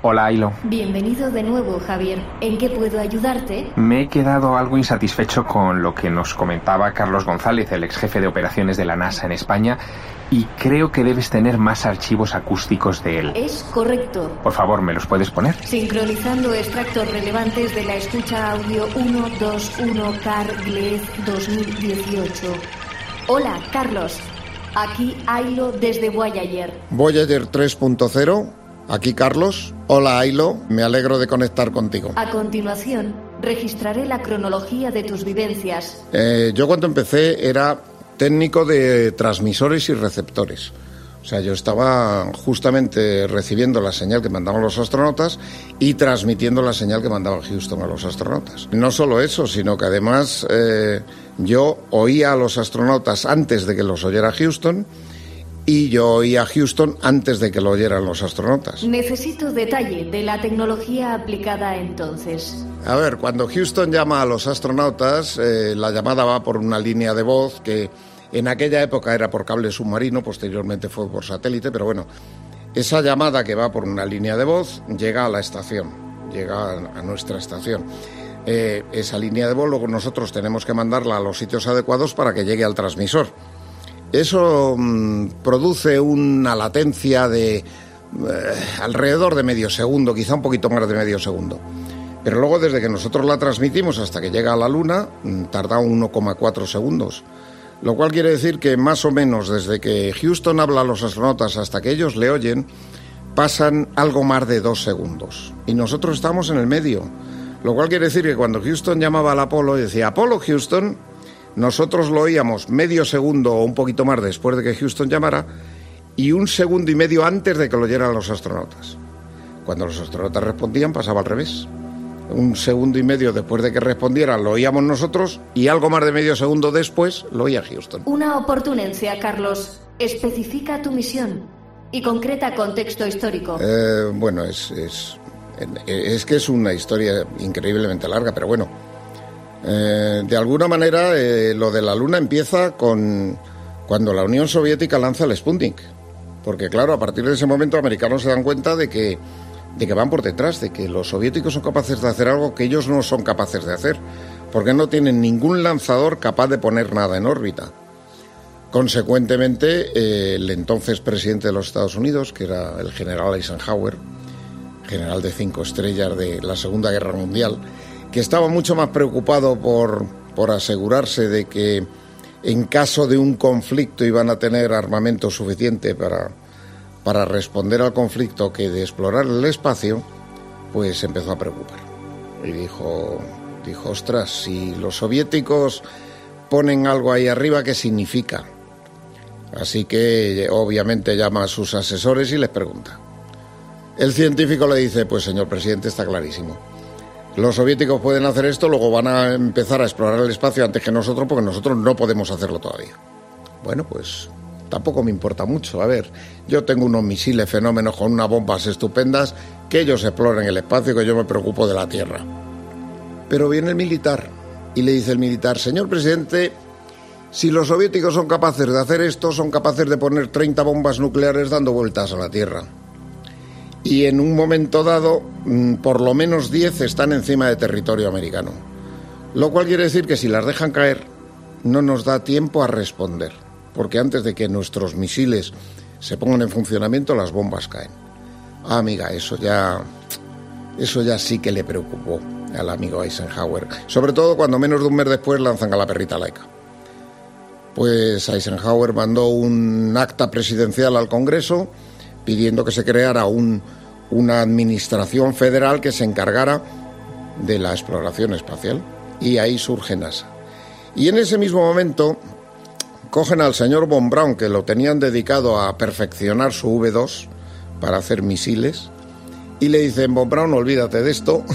Hola, Ailo. Bienvenido de nuevo, Javier. ¿En qué puedo ayudarte? Me he quedado algo insatisfecho con lo que nos comentaba Carlos González, el ex jefe de operaciones de la NASA en España, y creo que debes tener más archivos acústicos de él. Es correcto. Por favor, ¿me los puedes poner? Sincronizando extractos relevantes de la escucha audio 121 CAR 2018. Hola, Carlos. Aquí Ailo desde Voyager. Voyager 3.0. Aquí Carlos. Hola Ailo, me alegro de conectar contigo. A continuación, registraré la cronología de tus vivencias. Eh, yo cuando empecé era técnico de transmisores y receptores. O sea, yo estaba justamente recibiendo la señal que mandaban los astronautas y transmitiendo la señal que mandaba Houston a los astronautas. No solo eso, sino que además eh, yo oía a los astronautas antes de que los oyera Houston y yo oía a Houston antes de que lo oyeran los astronautas. Necesito detalle de la tecnología aplicada entonces. A ver, cuando Houston llama a los astronautas, eh, la llamada va por una línea de voz que en aquella época era por cable submarino, posteriormente fue por satélite, pero bueno, esa llamada que va por una línea de voz llega a la estación, llega a nuestra estación. Eh, esa línea de voz luego nosotros tenemos que mandarla a los sitios adecuados para que llegue al transmisor. Eso mm, produce una latencia de eh, alrededor de medio segundo, quizá un poquito más de medio segundo. Pero luego desde que nosotros la transmitimos hasta que llega a la Luna, mm, tarda 1,4 segundos. Lo cual quiere decir que más o menos desde que Houston habla a los astronautas hasta que ellos le oyen, pasan algo más de dos segundos. Y nosotros estamos en el medio. Lo cual quiere decir que cuando Houston llamaba al Apolo y decía Apolo Houston, nosotros lo oíamos medio segundo o un poquito más después de que Houston llamara y un segundo y medio antes de que lo oyeran los astronautas. Cuando los astronautas respondían pasaba al revés. Un segundo y medio después de que respondieran lo oíamos nosotros y algo más de medio segundo después lo oía Houston. Una oportunencia, Carlos. Especifica tu misión y concreta contexto histórico. Eh, bueno, es, es, es que es una historia increíblemente larga, pero bueno, eh, de alguna manera, eh, lo de la Luna empieza con cuando la Unión Soviética lanza el Sputnik. Porque, claro, a partir de ese momento, los americanos se dan cuenta de que, de que van por detrás, de que los soviéticos son capaces de hacer algo que ellos no son capaces de hacer. Porque no tienen ningún lanzador capaz de poner nada en órbita. Consecuentemente, eh, el entonces presidente de los Estados Unidos, que era el general Eisenhower, general de cinco estrellas de la Segunda Guerra Mundial, que estaba mucho más preocupado por, por asegurarse de que en caso de un conflicto iban a tener armamento suficiente para, para responder al conflicto que de explorar el espacio, pues empezó a preocupar. Y dijo, dijo, ostras, si los soviéticos ponen algo ahí arriba, ¿qué significa? Así que obviamente llama a sus asesores y les pregunta. El científico le dice, pues señor presidente, está clarísimo los soviéticos pueden hacer esto, luego van a empezar a explorar el espacio antes que nosotros, porque nosotros no podemos hacerlo todavía. Bueno, pues tampoco me importa mucho. A ver, yo tengo unos misiles fenómenos con unas bombas estupendas, que ellos exploren el espacio, que yo me preocupo de la Tierra. Pero viene el militar y le dice el militar, señor presidente, si los soviéticos son capaces de hacer esto, son capaces de poner 30 bombas nucleares dando vueltas a la Tierra y en un momento dado mm, por lo menos 10 están encima de territorio americano. Lo cual quiere decir que si las dejan caer no nos da tiempo a responder, porque antes de que nuestros misiles se pongan en funcionamiento las bombas caen. Ah, amiga, eso ya eso ya sí que le preocupó al amigo Eisenhower, sobre todo cuando menos de un mes después lanzan a la perrita laica. Pues Eisenhower mandó un acta presidencial al Congreso pidiendo que se creara una administración federal que se encargara de la exploración espacial. Y ahí surge NASA. Y en ese mismo momento cogen al señor Von Braun, que lo tenían dedicado a perfeccionar su V2 para hacer misiles, y le dicen, Von Braun, olvídate de esto,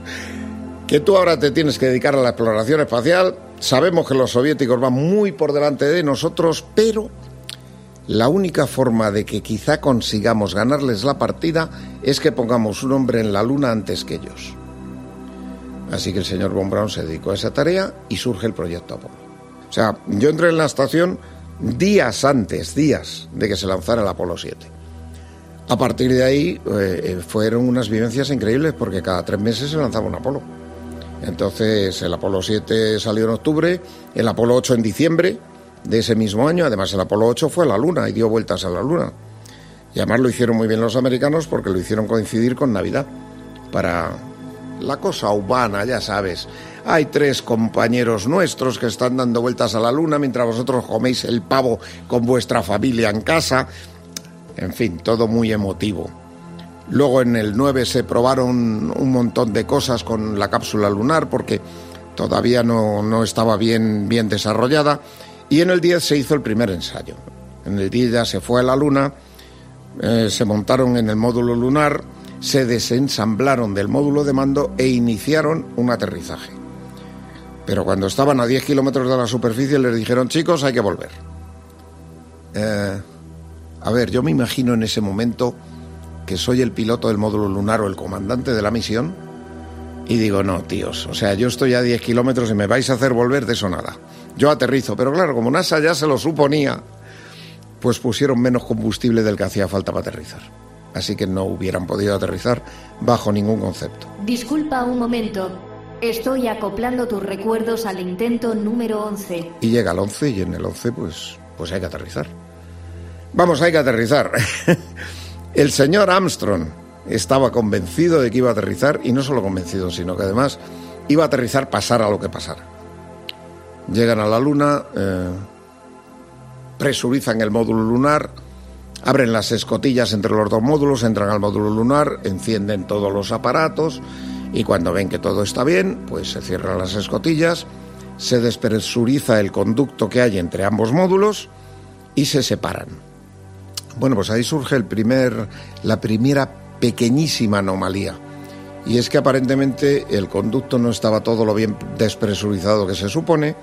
que tú ahora te tienes que dedicar a la exploración espacial. Sabemos que los soviéticos van muy por delante de nosotros, pero la única forma de que quizá consigamos ganarles la partida es que pongamos un hombre en la luna antes que ellos. Así que el señor Von Braun se dedicó a esa tarea y surge el proyecto Apolo. O sea, yo entré en la estación días antes, días de que se lanzara el Apolo 7. A partir de ahí eh, fueron unas vivencias increíbles porque cada tres meses se lanzaba un Apolo. Entonces el Apolo 7 salió en octubre, el Apolo 8 en diciembre de ese mismo año, además el Apolo 8 fue a la Luna y dio vueltas a la Luna. Y además lo hicieron muy bien los americanos porque lo hicieron coincidir con Navidad, para la cosa humana, ya sabes. Hay tres compañeros nuestros que están dando vueltas a la Luna mientras vosotros coméis el pavo con vuestra familia en casa. En fin, todo muy emotivo. Luego en el 9 se probaron un montón de cosas con la cápsula lunar porque todavía no, estaba bien, bien desarrollada. Y en el 10 se hizo el primer ensayo. En el 10 ya se fue a la Luna, eh, se montaron en el módulo lunar, se desensamblaron del módulo de mando e iniciaron un aterrizaje. Pero cuando estaban a 10 kilómetros de la superficie les dijeron, chicos, hay que volver. Eh, a ver, yo me imagino en ese momento que soy el piloto del módulo lunar o el comandante de la misión y digo, no, tíos, o sea, yo estoy a 10 kilómetros y me vais a hacer volver de eso nada. Yo aterrizo, pero claro, como NASA ya se lo suponía, pues pusieron menos combustible del que hacía falta para aterrizar. Así que no hubieran podido aterrizar bajo ningún concepto. Disculpa un momento. Estoy acoplando tus recuerdos al intento número 11. Y llega el 11 y en el 11 pues, pues hay que aterrizar. Vamos, hay que aterrizar. el señor Armstrong estaba convencido de que iba a aterrizar y no solo convencido, sino que además iba a aterrizar pasara lo que pasara. Llegan a la Luna, eh, presurizan el módulo lunar, abren las escotillas entre los dos módulos, entran al módulo lunar, encienden todos los aparatos y cuando ven que todo está bien, pues se cierran las escotillas, se despresuriza el conducto que hay entre ambos módulos y se separan. Bueno, pues ahí surge el primer, la primera pequeñísima anomalía. Y es que aparentemente el conducto no estaba todo lo bien despresurizado que se supone,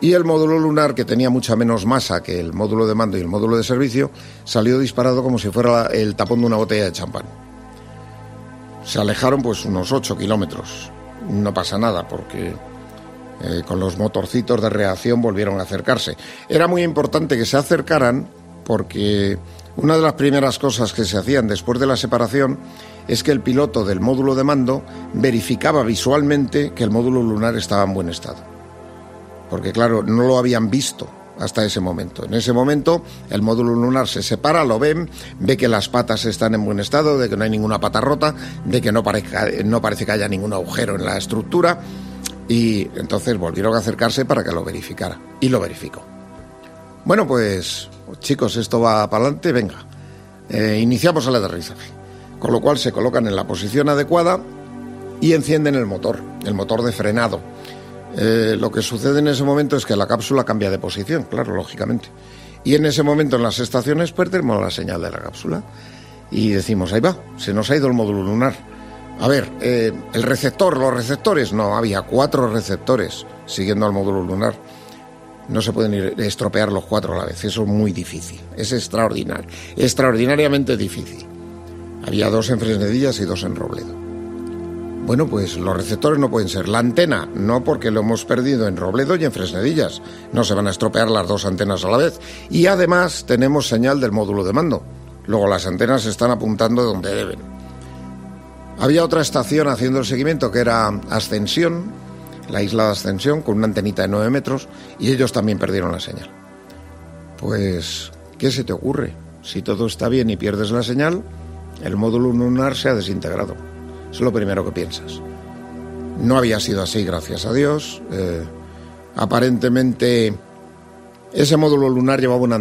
y el módulo lunar, que tenía mucha menos masa que el módulo de mando y el módulo de servicio, salió disparado como si fuera el tapón de una botella de champán. Se alejaron pues unos 8 kilómetros. No pasa nada porque eh, con los motorcitos de reacción volvieron a acercarse. Era muy importante que se acercaran porque una de las primeras cosas que se hacían después de la separación es que el piloto del módulo de mando verificaba visualmente que el módulo lunar estaba en buen estado porque claro, no lo habían visto hasta ese momento. En ese momento el módulo lunar se separa, lo ven, ve que las patas están en buen estado, de que no hay ninguna pata rota, de que no, no parece que haya ningún agujero en la estructura y entonces volvieron a acercarse para que lo verificara y lo verificó. Bueno, pues chicos, esto va para adelante, venga. Eh, iniciamos el aterrizaje, con lo cual se colocan en la posición adecuada y encienden el motor, el motor de frenado eh, lo que sucede en ese momento es que la cápsula cambia de posición, claro, lógicamente. Y en ese momento en las estaciones perdemos la señal de la cápsula y decimos, ahí va, se nos ha ido el módulo lunar. A ver, eh, el receptor, los receptores, no, había cuatro receptores siguiendo al módulo lunar. No se pueden ir, estropear los cuatro a la vez, eso es muy difícil, es extraordinario, extraordinariamente difícil. Había dos en Fresnedillas y dos en Robledo. Bueno, pues los receptores no pueden ser. La antena, no porque lo hemos perdido en Robledo y en Fresnedillas. No se van a estropear las dos antenas a la vez. Y además tenemos señal del módulo de mando. Luego las antenas están apuntando donde deben. Había otra estación haciendo el seguimiento que era Ascensión, la isla de Ascensión, con una antenita de 9 metros, y ellos también perdieron la señal. Pues, ¿qué se te ocurre? Si todo está bien y pierdes la señal, el módulo lunar se ha desintegrado. Es lo primero que piensas. No había sido así, gracias a Dios. Eh, aparentemente, ese módulo lunar llevaba una,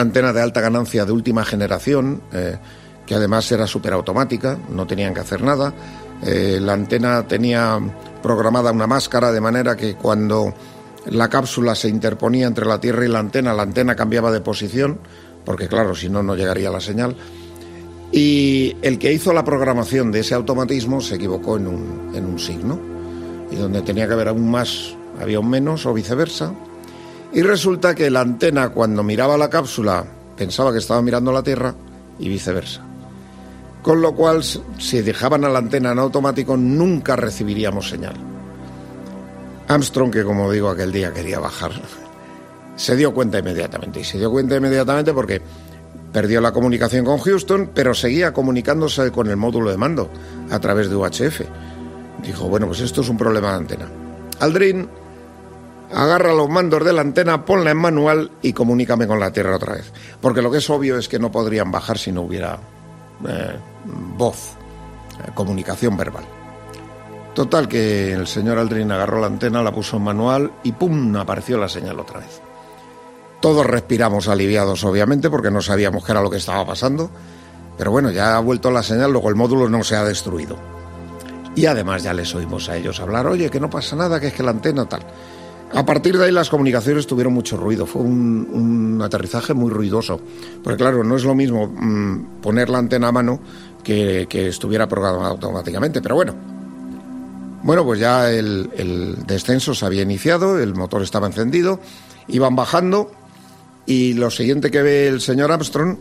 antena de alta ganancia de última generación, eh, que además era superautomática, no tenían que hacer nada. Eh, la antena tenía programada una máscara de manera que cuando la cápsula se interponía entre la Tierra y la antena, la antena cambiaba de posición, porque claro, si no, no llegaría la señal. Y el que hizo la programación de ese automatismo se equivocó en un, en un signo. Y donde tenía que haber un más, había un menos o viceversa. Y resulta que la antena cuando miraba la cápsula pensaba que estaba mirando la Tierra y viceversa. Con lo cual, si dejaban a la antena en automático, nunca recibiríamos señal. Armstrong, que como digo, aquel día quería bajar, se dio cuenta inmediatamente. Y se dio cuenta inmediatamente porque Perdió la comunicación con Houston, pero seguía comunicándose con el módulo de mando a través de UHF. Dijo, bueno, pues esto es un problema de antena. Aldrin, agarra los mandos de la antena, ponla en manual y comunícame con la Tierra otra vez. Porque lo que es obvio es que no podrían bajar si no hubiera eh, voz, eh, comunicación verbal. Total que el señor Aldrin agarró la antena, la puso en manual y ¡pum! apareció la señal otra vez. Todos respiramos aliviados, obviamente, porque no sabíamos qué era lo que estaba pasando. Pero bueno, ya ha vuelto la señal, luego el módulo no se ha destruido. Y además ya les oímos a ellos hablar, oye, que no pasa nada, que es que la antena tal. A partir de ahí las comunicaciones tuvieron mucho ruido, fue un, aterrizaje muy ruidoso. Porque claro, no es lo mismo mm, poner la antena a mano que, que estuviera programada automáticamente. Pero bueno, bueno, pues ya el, descenso se había iniciado, el motor estaba encendido, iban bajando y lo siguiente que ve el señor Armstrong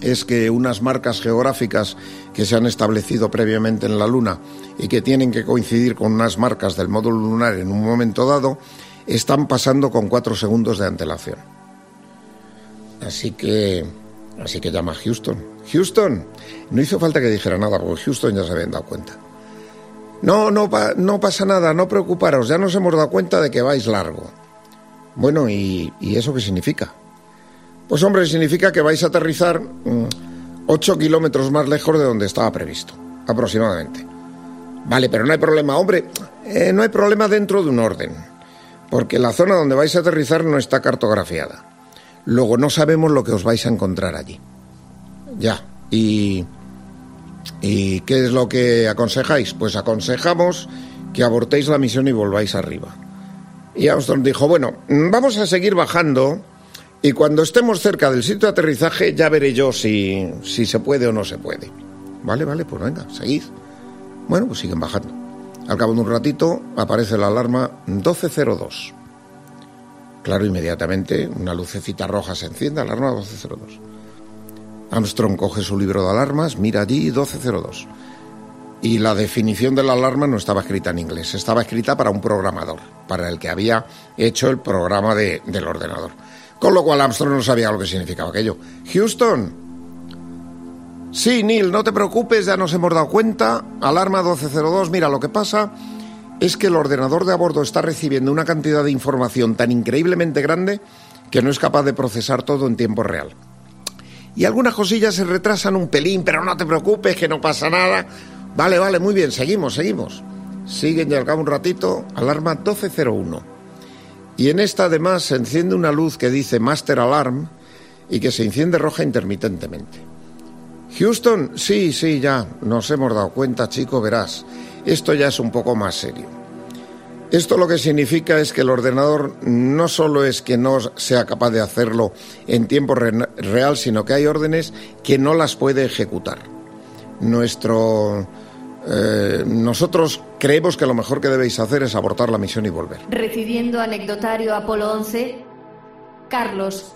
es que unas marcas geográficas que se han establecido previamente en la Luna y que tienen que coincidir con unas marcas del módulo lunar en un momento dado, están pasando con cuatro segundos de antelación. Así que, así que llama a Houston. Houston, no hizo falta que dijera nada porque Houston ya se habían dado cuenta. No, no, no pasa nada, no preocuparos, ya nos hemos dado cuenta de que vais largo. Bueno, ¿y, eso qué significa? Pues hombre, significa que vais a aterrizar 8 mm, kilómetros más lejos de donde estaba previsto, aproximadamente. Vale, pero no hay problema, hombre, eh, no hay problema dentro de un orden, porque la zona donde vais a aterrizar no está cartografiada. Luego no sabemos lo que os vais a encontrar allí. Ya, y ¿Y qué es lo que aconsejáis? Pues aconsejamos que abortéis la misión y volváis arriba. Y Armstrong dijo, bueno, vamos a seguir bajando y cuando estemos cerca del sitio de aterrizaje ya veré yo si, si se puede o no se puede. Vale, vale, pues venga, seguid. Bueno, pues siguen bajando. Al cabo de un ratito aparece la alarma 1202. Claro, inmediatamente una lucecita roja se enciende, alarma 1202. Armstrong coge su libro de alarmas, mira allí 1202. Y la definición de la alarma no estaba escrita en inglés, estaba escrita para un programador, para el que había hecho el programa del ordenador. Con lo cual Armstrong no sabía lo que significaba aquello. Houston. Sí, Neil, no te preocupes, ya nos hemos dado cuenta. Alarma 1202, mira, lo que pasa es que el ordenador de a bordo está recibiendo una cantidad de información tan increíblemente grande que no es capaz de procesar todo en tiempo real y algunas cosillas se retrasan un pelín, pero no te preocupes, que no pasa nada. Vale, vale, muy bien, seguimos, seguimos. Siguen y al cabo un ratito, alarma 1201. Y en esta además se enciende una luz que dice Master Alarm y que se enciende roja intermitentemente. Houston, sí, sí, ya, nos hemos dado cuenta, chico, verás. Esto ya es un poco más serio. Esto lo que significa es que el ordenador no solo es que no sea capaz de hacerlo en tiempo real, sino que hay órdenes que no las puede ejecutar. Nuestro eh, nosotros creemos que lo mejor que debéis hacer es abortar la misión y volver. Recibiendo anecdotario Apolo 11, Carlos,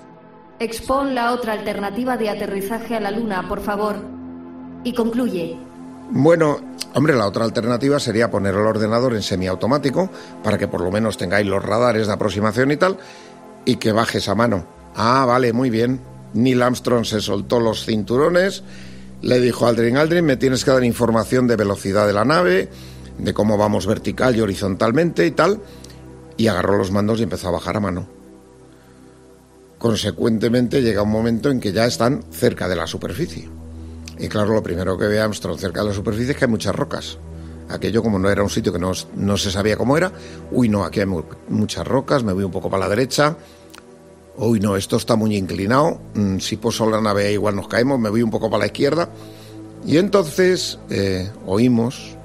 expon la otra alternativa de aterrizaje a la Luna, por favor. Y concluye. Bueno, hombre, la otra alternativa sería poner el ordenador en semiautomático para que por lo menos tengáis los radares de aproximación y tal, y que bajes a mano. Ah, vale, muy bien. Neil Armstrong se soltó los cinturones, le dijo a Aldrin, Aldrin, me tienes que dar información de velocidad de la nave, de cómo vamos vertical y horizontalmente y tal, y agarró los mandos y empezó a bajar a mano. Consecuentemente llega un momento en que ya están cerca de la superficie. Y claro, lo primero que ve Armstrong cerca de la superficie es que hay muchas rocas. Aquello como no era un sitio que no, no se sabía cómo era, uy no, aquí hay muchas rocas, me voy un poco para la derecha, uy no, esto está muy inclinado, mm, si poso la nave igual nos caemos, me voy un poco para la izquierda. Y entonces eh, oímos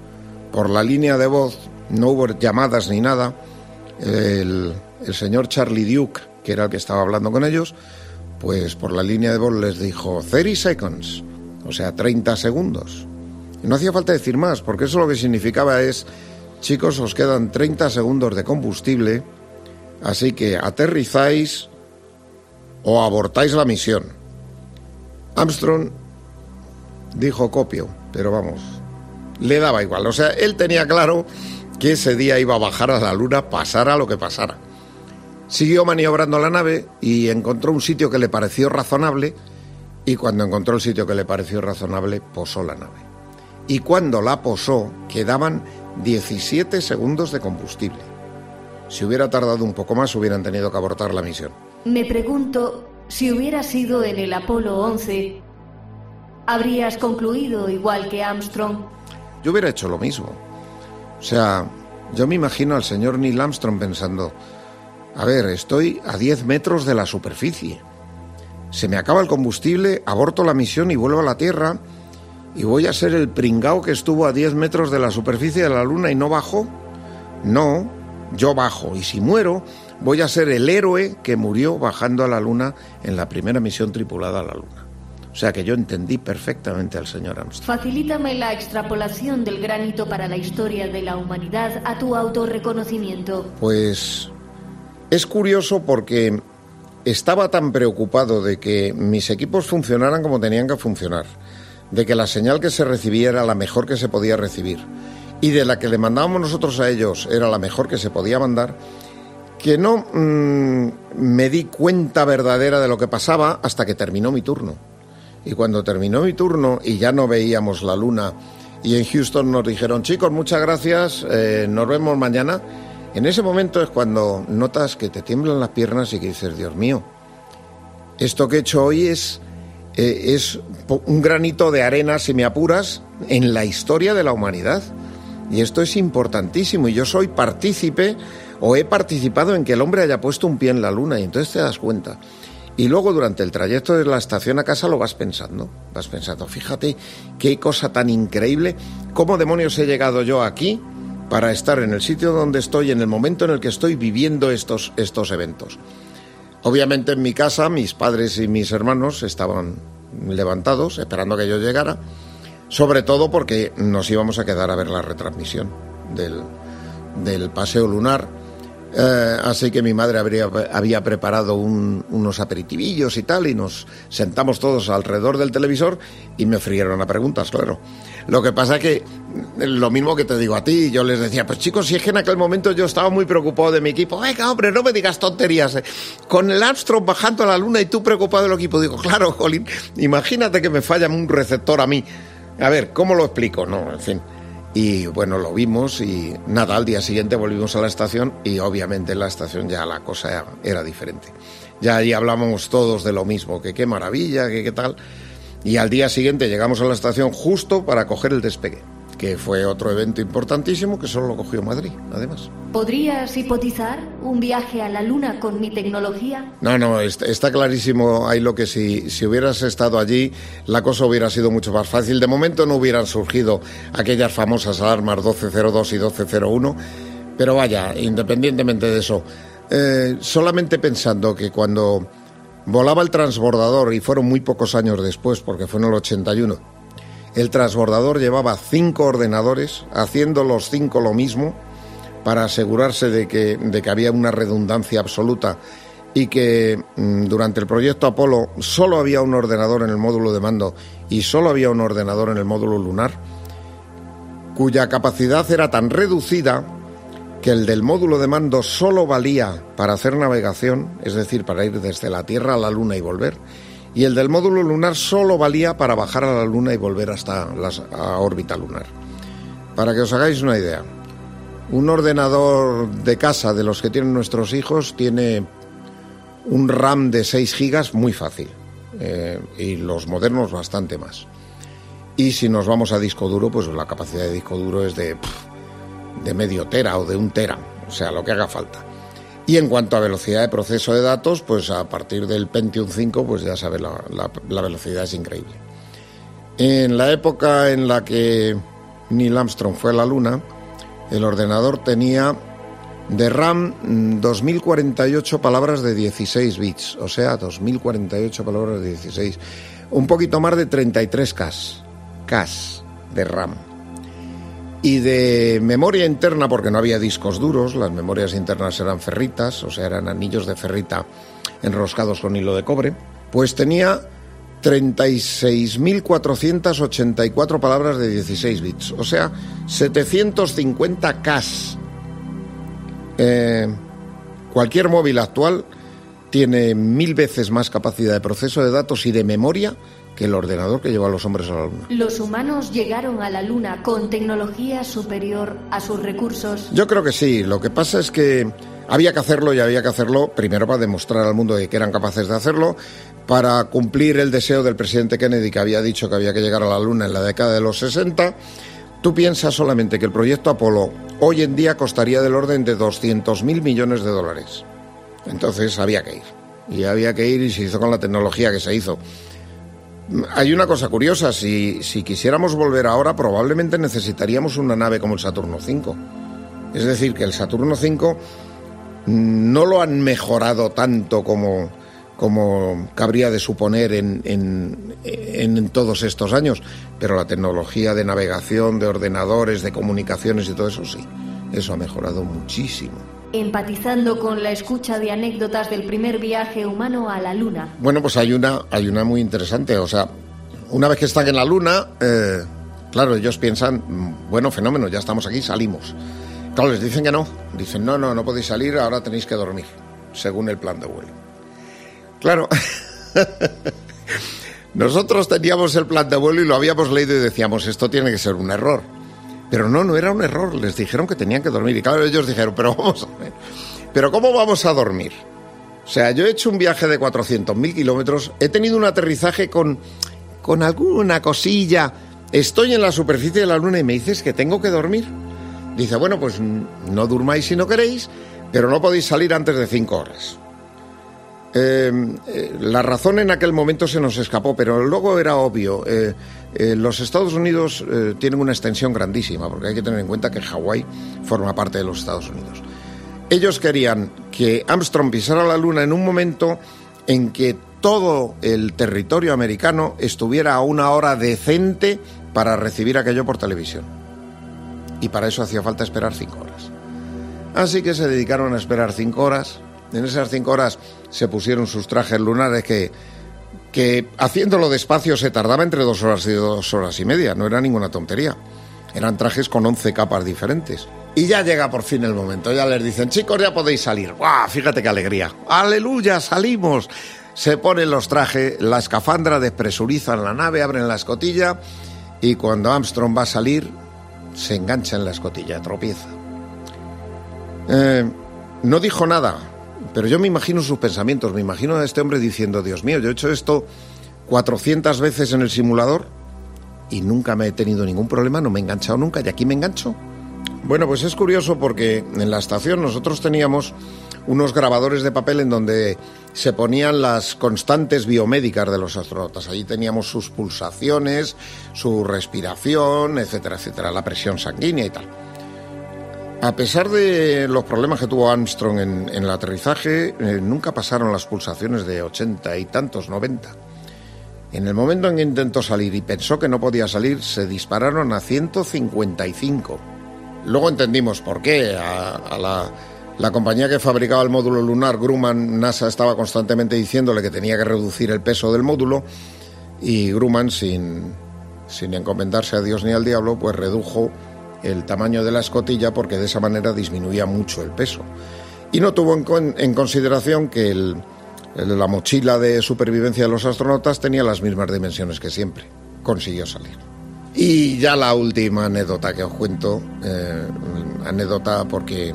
por la línea de voz, no hubo llamadas ni nada, el, el señor Charlie Duke, que era el que estaba hablando con ellos, pues por la línea de voz les dijo 30 seconds o sea, 30 segundos. Y no hacía falta decir más, porque eso lo que significaba es, chicos, os quedan 30 segundos de combustible, así que aterrizáis o abortáis la misión. Armstrong dijo copio, pero vamos, le daba igual. O sea, él tenía claro que ese día iba a bajar a la luna, pasara lo que pasara. Siguió maniobrando la nave y encontró un sitio que le pareció razonable y cuando encontró el sitio que le pareció razonable, posó la nave. Y cuando la posó, quedaban 17 segundos de combustible. Si hubiera tardado un poco más, hubieran tenido que abortar la misión. Me pregunto, si hubiera sido en el Apolo 11, ¿habrías concluido igual que Armstrong? Yo hubiera hecho lo mismo. O sea, yo me imagino al señor Neil Armstrong pensando, a ver, estoy a 10 metros de la superficie. Se me acaba el combustible, aborto la misión y vuelvo a la Tierra y voy a ser el pringao que estuvo a 10 metros de la superficie de la Luna y no bajo. No, yo bajo y si muero voy a ser el héroe que murió bajando a la Luna en la primera misión tripulada a la Luna. O sea que yo entendí perfectamente al señor Armstrong. Facilítame la extrapolación del granito para la historia de la humanidad a tu autorreconocimiento. Pues es curioso porque estaba tan preocupado de que mis equipos funcionaran como tenían que funcionar, de que la señal que se recibía era la mejor que se podía recibir y de la que le mandábamos nosotros a ellos era la mejor que se podía mandar, que no mm, me di cuenta verdadera de lo que pasaba hasta que terminó mi turno. Y cuando terminó mi turno y ya no veíamos la luna, y en Houston nos dijeron, chicos, muchas gracias, eh, nos vemos mañana. En ese momento es cuando notas que te tiemblan las piernas y que dices, Dios mío, esto que he hecho hoy es, eh, es un granito de arena, si me apuras, en la historia de la humanidad. Y esto es importantísimo. Y yo soy partícipe o he participado en que el hombre haya puesto un pie en la luna. Y entonces te das cuenta. Y luego durante el trayecto de la estación a casa lo vas pensando, vas pensando, fíjate qué cosa tan increíble, cómo demonios he llegado yo aquí para estar en el sitio donde estoy, en el momento en el que estoy viviendo estos, estos eventos. Obviamente en mi casa mis padres y mis hermanos estaban levantados esperando que yo llegara, sobre todo porque nos íbamos a quedar a ver la retransmisión del, del paseo lunar eh, así que mi madre había preparado unos aperitivillos y tal, y nos sentamos todos alrededor del televisor y me frieron a preguntas, claro. Lo que pasa es que lo mismo que te digo a ti, yo les decía, pues chicos, si es que en aquel momento yo estaba muy preocupado de mi equipo, venga hombre, no me digas tonterías, eh. con el Armstrong bajando a la luna y tú preocupado del equipo, digo, claro, Jolín, imagínate que me falla un receptor a mí. A ver, ¿cómo lo explico? No, en fin. Y bueno, lo vimos y nada, al día siguiente volvimos a la estación y obviamente en la estación ya la cosa era, diferente. Ya allí hablamos todos de lo mismo, que qué maravilla, que qué tal. Y al día siguiente llegamos a la estación justo para coger el despegue que fue otro evento importantísimo que solo lo cogió Madrid, además. ¿Podrías hipotizar un viaje a la Luna con mi tecnología? No, no, está, clarísimo ahí lo que si, si hubieras estado allí, la cosa hubiera sido mucho más fácil. De momento no hubieran surgido aquellas famosas alarmas 1202 y 1201, pero vaya, independientemente de eso, eh, solamente pensando que cuando volaba el transbordador, y fueron muy pocos años después, porque fue en el 81, el transbordador llevaba cinco ordenadores, haciendo los cinco lo mismo, para asegurarse de que, de que había una redundancia absoluta y que mm, durante el proyecto Apolo solo había un ordenador en el módulo de mando y solo había un ordenador en el módulo lunar, cuya capacidad era tan reducida que el del módulo de mando solo valía para hacer navegación, es decir, para ir desde la Tierra a la Luna y volver, y el del módulo lunar solo valía para bajar a la Luna y volver hasta la órbita lunar. Para que os hagáis una idea, un ordenador de casa de los que tienen nuestros hijos tiene un RAM de 6 gigas muy fácil eh, y los modernos bastante más. Y si nos vamos a disco duro, pues la capacidad de disco duro es de, de medio tera o de un tera, o sea, lo que haga falta. Y en cuanto a velocidad de proceso de datos, pues a partir del Pentium 5, pues ya sabes, la, la, velocidad es increíble. En la época en la que Neil Armstrong fue a la Luna, el ordenador tenía de RAM 2048 palabras de 16 bits, o sea, 2048 palabras de 16, un poquito más de 33 K, K de RAM. Y de memoria interna, porque no había discos duros, las memorias internas eran ferritas, o sea, eran anillos de ferrita enroscados con hilo de cobre, pues tenía 36.484 palabras de 16 bits, o sea, 750 K. Eh, cualquier móvil actual tiene mil veces más capacidad de proceso de datos y de memoria que el ordenador que lleva a los hombres a la Luna. ¿Los humanos llegaron a la Luna con tecnología superior a sus recursos? Yo creo que sí. Lo que pasa es que había que hacerlo y había que hacerlo primero para demostrar al mundo de que eran capaces de hacerlo, para cumplir el deseo del presidente Kennedy que había dicho que había que llegar a la Luna en la década de los 60. Tú piensas solamente que el proyecto Apolo hoy en día costaría del orden de 200.000 millones de dólares. Entonces había que ir. Y había que ir y se hizo con la tecnología que se hizo. Hay una cosa curiosa, si, si quisiéramos volver ahora probablemente necesitaríamos una nave como el Saturno V. Es decir, que el Saturno V no lo han mejorado tanto como, como cabría de suponer en, en, en, todos estos años, pero la tecnología de navegación, de ordenadores, de comunicaciones y todo eso sí, eso ha mejorado muchísimo. Empatizando con la escucha de anécdotas del primer viaje humano a la Luna. Bueno, pues hay una, hay una muy interesante, o sea, una vez que están en la Luna, eh, claro, ellos piensan, bueno, fenómeno, ya estamos aquí, salimos. Claro, les dicen que no. Dicen, no, no, no podéis salir, ahora tenéis que dormir, según el plan de vuelo. Claro. Nosotros teníamos el plan de vuelo y lo habíamos leído y decíamos, esto tiene que ser un error. Pero no, no era un error. Les dijeron que tenían que dormir. Y claro, ellos dijeron, pero vamos a ver. ¿Pero cómo vamos a dormir? O sea, yo he hecho un viaje de 400.000 kilómetros, he tenido un aterrizaje con, con alguna cosilla, estoy en la superficie de la Luna y me dices que tengo que dormir. Dice, bueno, pues no durmáis si no queréis, pero no podéis salir antes de cinco horas. Em, eh, la razón en aquel momento se nos escapó, pero luego era obvio. Eh, eh, los Estados Unidos tienen una extensión grandísima, porque hay que tener en cuenta que Hawái forma parte de los Estados Unidos. Ellos querían que Armstrong pisara la Luna en un momento en que todo el territorio americano estuviera a una hora decente para recibir aquello por televisión y para eso hacía falta esperar cinco horas. Así que se dedicaron a esperar cinco horas. En esas cinco horas se pusieron sus trajes lunares que, que haciéndolo despacio se tardaba entre dos horas y dos horas y media. No era ninguna tontería. Eran trajes con once capas diferentes. Y ya llega por fin el momento. Ya les dicen, chicos, ya podéis salir. ¡Guau! Fíjate qué alegría. ¡Aleluya! ¡Salimos! Se ponen los trajes, la escafandra, despresurizan la nave, abren la escotilla y cuando Armstrong va a salir, se engancha en la escotilla, tropieza. Eh, no dijo nada, pero yo me imagino sus pensamientos, me imagino a este hombre diciendo, Dios mío, yo he hecho esto 400 veces en el simulador y nunca me he tenido ningún problema, no me he enganchado nunca y aquí me engancho. Bueno, pues es curioso porque en la estación nosotros teníamos unos grabadores de papel en donde se ponían las constantes biomédicas de los astronautas. Allí teníamos sus pulsaciones, su respiración, etcétera, etcétera, la presión sanguínea y tal. A pesar de los problemas que tuvo Armstrong en, el aterrizaje, eh, nunca pasaron las pulsaciones de ochenta y tantos, noventa. En el momento en que intentó salir y pensó que no podía salir, se dispararon a 155. Luego entendimos por qué. a la la compañía que fabricaba el módulo lunar, Grumman, NASA estaba constantemente diciéndole que tenía que reducir el peso del módulo y Grumman, sin, sin encomendarse a Dios ni al diablo, pues redujo el tamaño de la escotilla porque de esa manera disminuía mucho el peso. Y no tuvo en, consideración que la mochila de supervivencia de los astronautas tenía las mismas dimensiones que siempre. Consiguió salir. Y ya la última anécdota que os cuento, eh, anécdota porque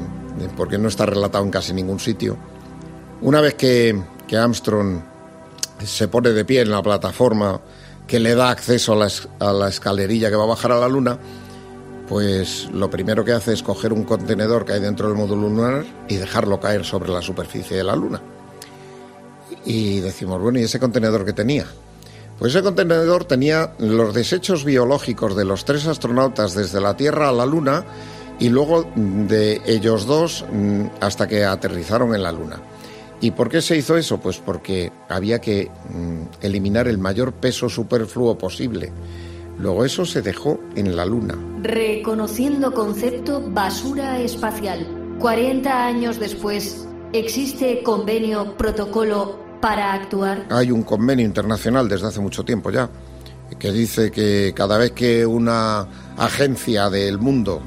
porque no está relatado en casi ningún sitio. Una vez que, Armstrong se pone de pie en la plataforma que le da acceso a la escalerilla que va a bajar a la Luna, pues lo primero que hace es coger un contenedor que hay dentro del módulo lunar y dejarlo caer sobre la superficie de la Luna. Y decimos, bueno, ¿y ese contenedor que tenía? Pues ese contenedor tenía los desechos biológicos de los tres astronautas desde la Tierra a la Luna y luego de ellos dos mm, hasta que aterrizaron en la Luna. ¿Y por qué se hizo eso? Pues porque había que mm, eliminar el mayor peso superfluo posible. Luego eso se dejó en la Luna. Reconociendo concepto basura espacial. 40 años después, ¿existe convenio, protocolo para actuar? Hay un convenio internacional desde hace mucho tiempo ya que dice que cada vez que una agencia del mundo,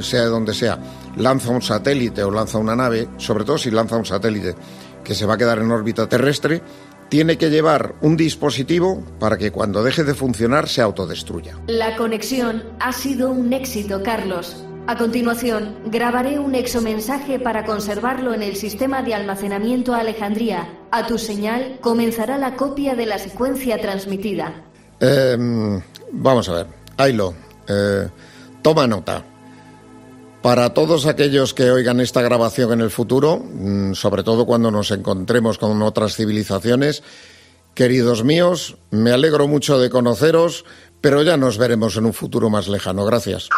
sea de donde sea, lanza un satélite o lanza una nave, sobre todo si lanza un satélite, que se va a quedar en órbita terrestre, tiene que llevar un dispositivo para que cuando deje de funcionar se autodestruya. La conexión ha sido un éxito, Carlos. A continuación, grabaré un exomensaje para conservarlo en el sistema de almacenamiento Alejandría. A tu señal comenzará la copia de la secuencia transmitida. Em, vamos a ver, Ailo, eh, toma nota. Para todos aquellos que oigan esta grabación en el futuro, mm, sobre todo cuando nos encontremos con otras civilizaciones, queridos míos, me alegro mucho de conoceros, pero ya nos veremos en un futuro más lejano. Gracias.